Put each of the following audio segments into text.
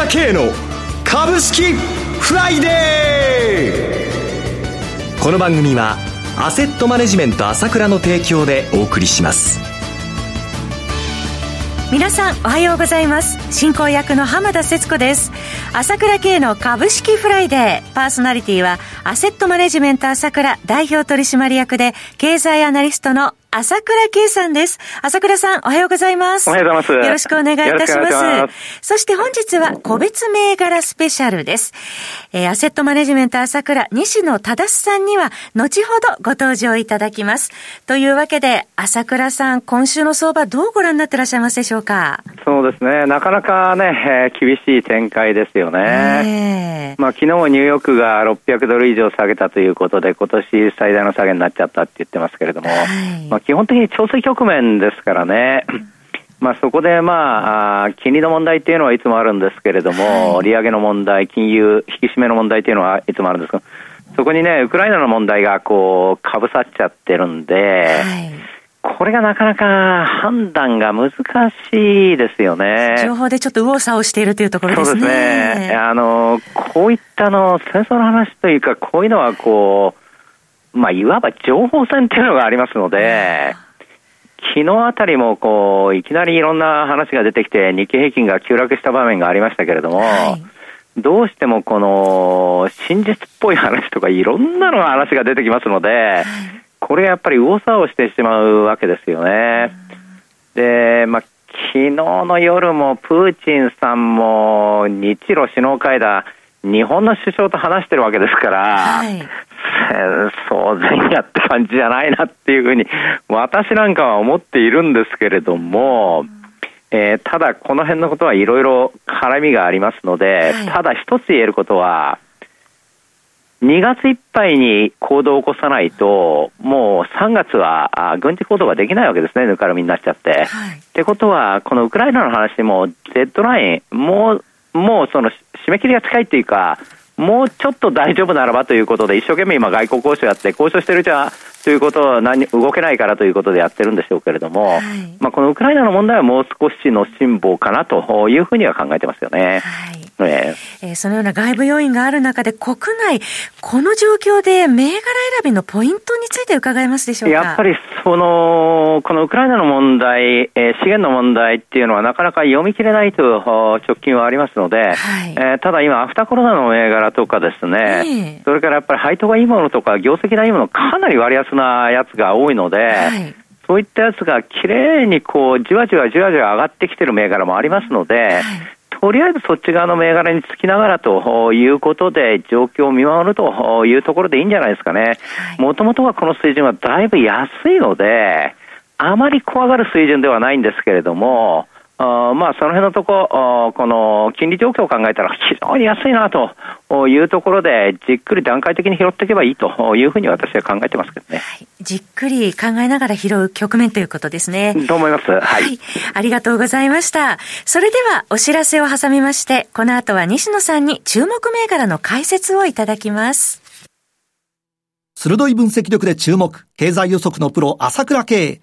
倉慶の株式フライデー。この番組はアセットマネジメント朝倉の提供でお送りします。皆さんおはようございます。進行役の浜田節子です。朝倉慶の株式フライデー。パーソナリティはアセットマネジメント朝倉代表取締役で経済アナリストの朝倉慶さんです。朝倉さん、おはようございます。おはようございます。よろしくお願いいたします。ますそして本日は個別銘柄スペシャルです。えー、アセットマネジメント朝倉西野忠さんには後ほどご登場いただきます。というわけで、朝倉さん、今週の相場どうご覧になってらっしゃいますでしょうか？そうですね。なかなかね、えー、厳しい展開ですよね。まあ昨日ニューヨークが600ドル以上下げたということで、今年最大の下げになっちゃったって言ってますけれども、はいまあ基本的に調整局面ですからね。まあ、そこで、まあ、金利の問題っていうのはいつもあるんですけれども、はい、利上げの問題、金融引き締めの問題っていうのはいつもあるんですけど、そこにね、ウクライナの問題がこう、かぶさっちゃってるんで、はい、これがなかなか判断が難しいですよね。情報でちょっと右往左往しているというところですね。そうですね。あの、こういったの、戦争の話というか、こういうのはこう、まあ、いわば情報戦っていうのがありますので、昨日あたりもこういきなりいろんな話が出てきて日経平均が急落した場面がありましたけれども、はい、どうしてもこの真実っぽい話とかいろんなの話が出てきますので、はい、これやっぱり右往左往してしまうわけですよね。で、まあ、昨日の夜もプーチンさんも日露首脳会談、日本の首相と話してるわけですから、はい、争前夜って感じじゃないなっていうふうに、私なんかは思っているんですけれども、えー、ただこの辺のことはいろいろ絡みがありますので、はい、ただ一つ言えることは、2月いっぱいに行動を起こさないと、もう3月は軍事行動ができないわけですね、ぬかるみになっちゃって。はい、ってことは、このウクライナの話も、デッドライン、もう、もうその締め切りが近いっていうか、もうちょっと大丈夫ならばということで、一生懸命今、外交交渉やって、交渉してるじゃということは何動けないからということでやってるんでしょうけれども、はい、まあ、このウクライナの問題はもう少しの辛抱かなというふうには考えてますよね。はいえー、そのような外部要因がある中で、国内、この状況で銘柄選びのポイントについて伺えますでしょうか？やっぱりその、このウクライナの問題、えー、資源の問題っていうのはなかなか読み切れないと直近はありますので、はい、えー、ただ今、アフターコロナの銘柄とかですね、えー、それからやっぱり配当がいいものとか、業績がいいもの、かなり割安なやつが多いので、はい。そういったやつがきれいにこう、じわじわじわじわ上がってきてる銘柄もありますので、はいとりあえずそっち側の銘柄につきながらということで、状況を見守るというところでいいんじゃないですかね。もともとはこの水準はだいぶ安いので、あまり怖がる水準ではないんですけれども、あまあ、その辺のとこ、この金利状況を考えたら非常に安いなというところで、じっくり段階的に拾っていけばいいというふうに私は考えてますけどね。はい、じっくり考えながら拾う局面ということですね。と思います。はい。はい、ありがとうございました。それではお知らせを挟みまして、この後は西野さんに注目銘柄の解説をいただきます。鋭い分析力で注目、経済予測のプロ、朝倉慶。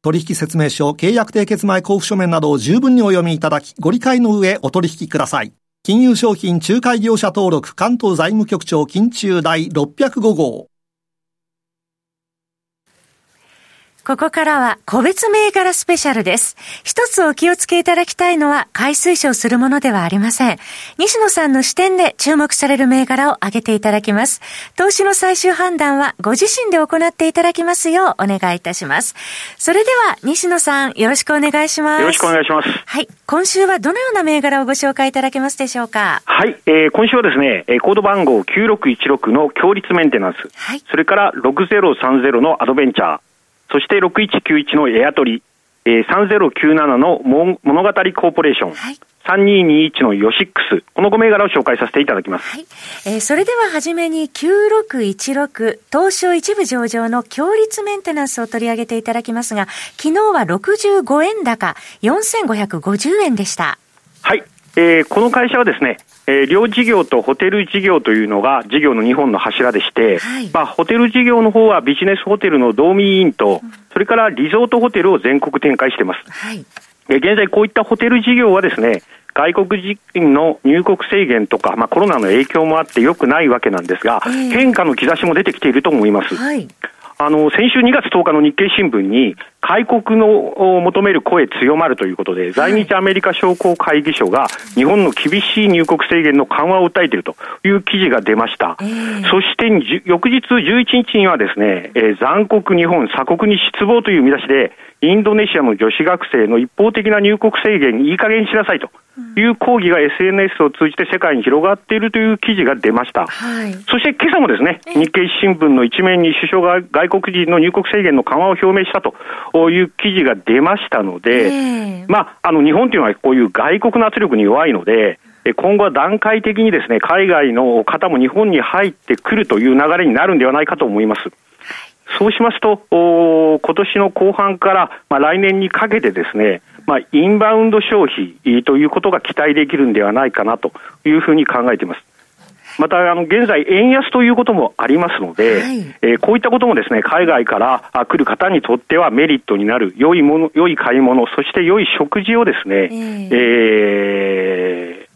取引説明書、契約締結前交付書面などを十分にお読みいただき、ご理解の上お取引ください。金融商品仲介業者登録関東財務局長金中第605号。ここからは個別銘柄スペシャルです。一つお気をつけいただきたいのは、買い推奨するものではありません。西野さんの視点で注目される銘柄を挙げていただきます。投資の最終判断はご自身で行っていただきますようお願いいたします。それでは、西野さん、よろしくお願いします。よろしくお願いします。はい。今週はどのような銘柄をご紹介いただけますでしょうか？はい。えー、今週はですね、コード番号9616の強立メンテナンス。はい。それから6030のアドベンチャー。そして6191のエアトリ、えー、3097の物語コーポレーション、はい、3221のヨシックス、この5銘柄を紹介させていただきます。はい。えー、それでははじめに9616、東証一部上場の強立メンテナンスを取り上げていただきますが、昨日は65円高、4550円でした。はい。えー、この会社はですね、えー、寮事業とホテル事業というのが事業の2本の柱でして、はい、まあ、ホテル事業の方はビジネスホテルのドーミーインと、それからリゾートホテルを全国展開しています。はい、現在こういったホテル事業はですね、外国人の入国制限とか、まあ、コロナの影響もあってよくないわけなんですが、えー、変化の兆しも出てきていると思います。はい。あの、先週2月10日の日経新聞に、開国のを求める声強まるということで、在日アメリカ商工会議所が日本の厳しい入国制限の緩和を訴えているという記事が出ました。そして翌日11日にはですね、えー、残酷日本、鎖国に失望という見出しで、インドネシアの女子学生の一方的な入国制限にいい加減にしなさいという抗議が SNS を通じて世界に広がっているという記事が出ました。はい、そして今朝もですね、日経新聞の一面に首相が外国人の入国制限の緩和を表明したという記事が出ましたので、まあ、あの日本というのはこういう外国の圧力に弱いので、今後は段階的にですね、海外の方も日本に入ってくるという流れになるんではないかと思います。そうしますと、今年の後半から、まあ、来年にかけてですね、まあ、インバウンド消費ということが期待できるんではないかなというふうに考えています。また、あの、現在、円安ということもありますので、はい、えー、こういったこともですね、海外から来る方にとってはメリットになる、良いもの、良い買い物、そして良い食事をですね、えー、えー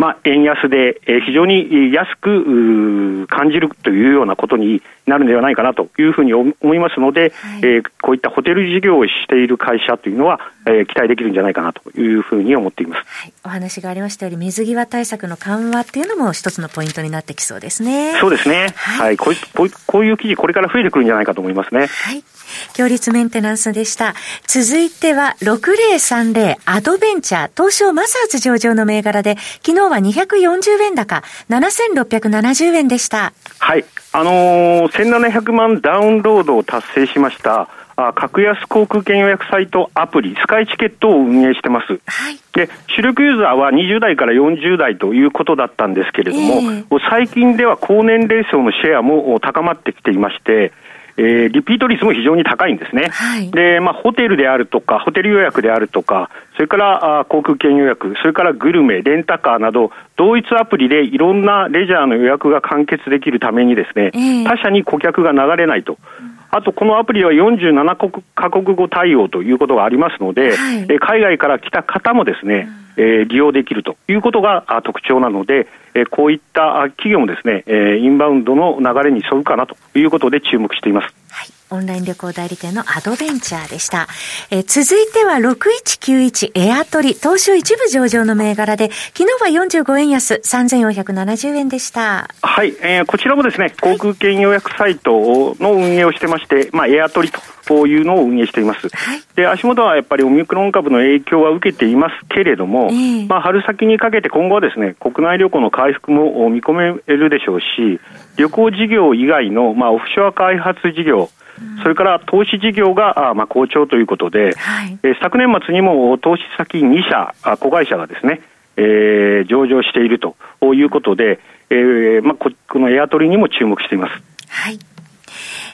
まあ、円安で非常に安く感じるというようなことになるのではないかなというふうに思いますので、はい、えー、こういったホテル事業をしている会社というのは、えー、期待できるんじゃないかなというふうに思っています、はい、お話がありましたように水際対策の緩和っていうのも一つのポイントになってきそうですね。そうですね。はい、はい、こういうこういう記事これから増えてくるんじゃないかと思いますね。はい。強立メンテナンスでした。続いては、6030アドベンチャー、東証マザーズ上場の銘柄で、昨日は240円高、7670円でした。はい。あのー、1700万ダウンロードを達成しました。あ格安航空券予約サイトアプリ、スカイチケットを運営してます。はい、で、主力ユーザーは20代から40代ということだったんですけれども、えー、最近では高年齢層のシェアも高まってきていまして、えー、リピート率も非常に高いんですね。はい、で、まあ、ホテルであるとか、ホテル予約であるとか、それからあ航空券予約、それからグルメ、レンタカーなど、同一アプリでいろんなレジャーの予約が完結できるためにですね、えー、他社に顧客が流れないと。あと、このアプリは47カ国語対応ということがありますので、はい、え海外から来た方もですね、えー、利用できるということが特徴なので、えこういった企業もですね、えインバウンドの流れに沿うかなということで注目しています。はい。オンライン旅行代理店のアドベンチャーでした。え続いては6191エアトリ、東証一部上場の銘柄で、昨日は45円安、3470円でした。はい、えー、こちらもですね、航空券予約サイトの運営をしてまして、まあ、エアトリとこういうのを運営しています。はい、で、足元はやっぱりオミクロン株の影響は受けていますけれども、えー、まあ、春先にかけて今後はですね、国内旅行の回復も見込めるでしょうし、旅行事業以外の、まあ、オフショア開発事業、それから投資事業がまあ好調ということで、はい、え昨年末にも投資先2社、子会社がですね、えー、上場しているということで、えーまあ、ここのエアトリにも注目しています。はい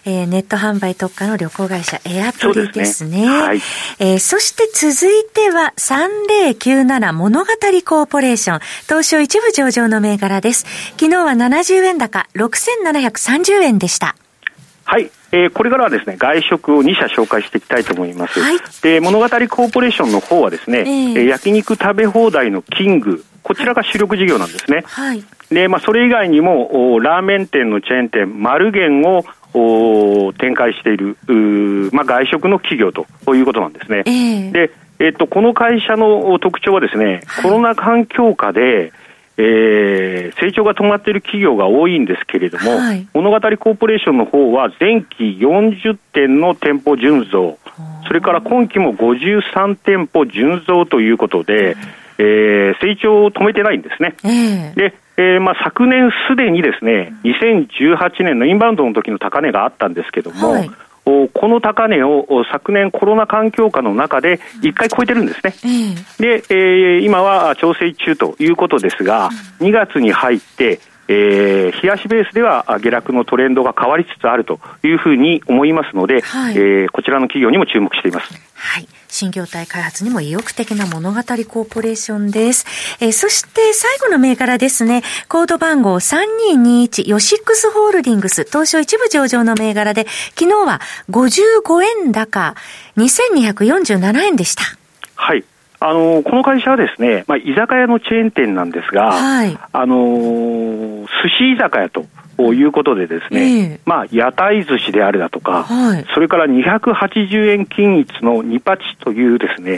えー、ネット販売特化の旅行会社エアトリですね。すねはい、えー、そして続いては3097物語コーポレーション東証一部上場の銘柄です。昨日は70円高6730円でした。はい。えー、これからはですね、外食を2社紹介していきたいと思います。はい、で、物語コーポレーションの方はですね、えー、焼肉食べ放題のキング、こちらが主力事業なんですね。はい。で、まあ、それ以外にも、おラーメン店のチェーン店、マルゲンをお展開している、まあ、外食の企業ということなんですね。えー、で、えっと、この会社の特徴はですね、はい、コロナ環境下で、えー、成長が止まっている企業が多いんですけれども、はい、物語コーポレーションの方は前期40店の店舗純増、それから今期も53店舗純増ということで、えー、成長を止めてないんですね。えー、で、えーまあ、昨年すでにですね、2018年のインバウンドの時の高値があったんですけども、はいこの高値を昨年コロナ環境下の中で1回超えてるんですね。で、えー、今は調整中ということですが、2月に入って、えー、冷やしベースでは下落のトレンドが変わりつつあるというふうに思いますので、はい、えー、こちらの企業にも注目しています。はい。新業態開発にも意欲的な物語コーポレーションです。えー、そして最後の銘柄ですね。コード番号3221ヨシックスホールディングス東証一部上場の銘柄で、昨日は55円高2247円でした。はい。あのこの会社はですね、まあ、居酒屋のチェーン店なんですが、はい、あの寿司居酒屋ということでですね、えー、まあ、屋台寿司であるだとか、はい、それから280円均一のニパチというですね、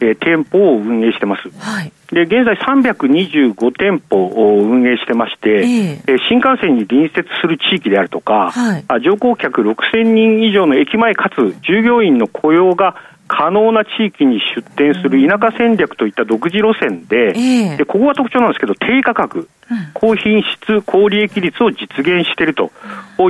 うん、えー、店舗を運営してます。はい、で、現在325店舗を運営してまして、えー、新幹線に隣接する地域であるとか、はい、乗降客6000人以上の駅前かつ従業員の雇用が可能な地域に出店する田舎戦略といった独自路線で、えー、でここが特徴なんですけど、低価格、高品質、高利益率を実現していると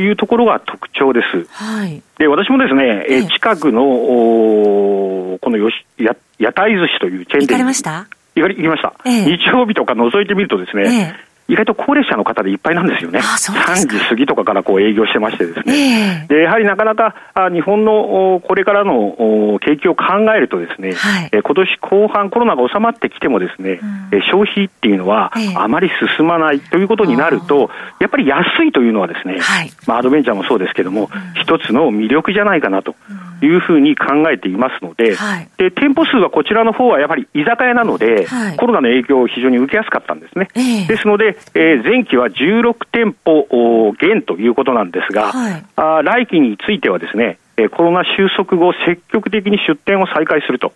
いうところが特徴です。はい、で私もですね、えー、近くのこのよしや屋台寿司というチェーン店行かれました？行きました、えー、日曜日とか覗いてみるとですね、えー意外と高齢者の方でいっぱいなんですよね。3時過ぎとかからこう営業してましてですね。えー、でやはりなかなかあ日本のこれからの景気を考えるとですね、はい、え今年後半コロナが収まってきてもですね、うん、消費っていうのはあまり進まないということになると、やっぱり安いというのはですね、はい、まあアドベンチャーもそうですけども、うん、一つの魅力じゃないかなと。いうふうに考えていますのではい、で店舗数はこちらの方はやはり居酒屋なので、はい、コロナの影響を非常に受けやすかったんですね。えー、ですので、えー、前期は16店舗減ということなんですが、はい、あ来期についてはですね、えー、コロナ収束後、積極的に出店を再開すると。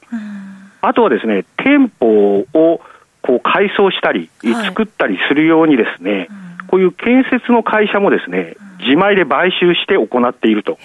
あとはですね、店舗をこう改装したり、作ったりするようにですね、こういう建設の会社もですね、自前で買収して行っていると、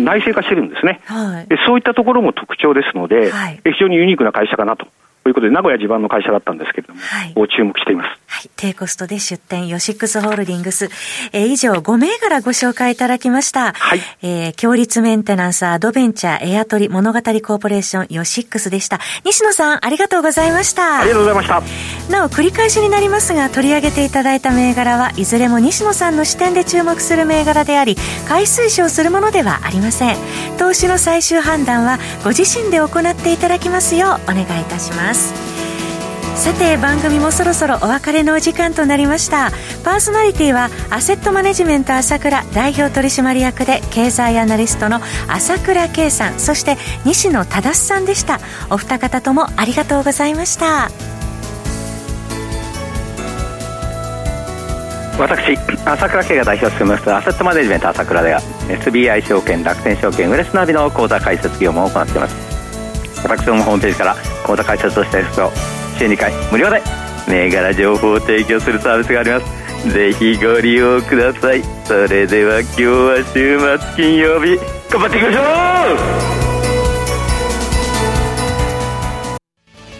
内製化してるんですね、はい、でそういったところも特徴ですので、はい、非常にユニークな会社かなと。ということで、名古屋地盤の会社だったんですけれども、はい、注目しています。はい。低コストで出店、ヨシックスホールディングス。えー、以上、5銘柄ご紹介いただきました。はい。えー、強立メンテナンス、アドベンチャー、エアトリ、物語コーポレーション、ヨシックスでした。西野さん、ありがとうございました。ありがとうございました。なお、繰り返しになりますが、取り上げていただいた銘柄は、いずれも西野さんの視点で注目する銘柄であり、買い推奨するものではありません。投資の最終判断は、ご自身で行っていただきますよう、お願いいたします。さて番組もそろそろお別れのお時間となりました。パーソナリティはアセットマネジメント朝倉代表取締役で経済アナリストの朝倉圭さんそして西野忠さんでした。お二方ともありがとうございました。私朝倉慶が代表を務めますアセットマネジメント朝倉では SBI 証券楽天証券ウレスナビの口座開設業務を行っています。私どもホームページから口座開設をしていると週2回無料で銘柄情報を提供するサービスがあります。ぜひご利用ください。それでは今日は週末金曜日頑張っていきましょう！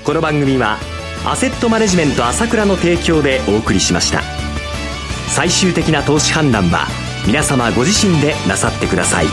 この番組はアセットマネジメント朝倉の提供でお送りしました。最終的な投資判断は皆様ご自身でなさってください。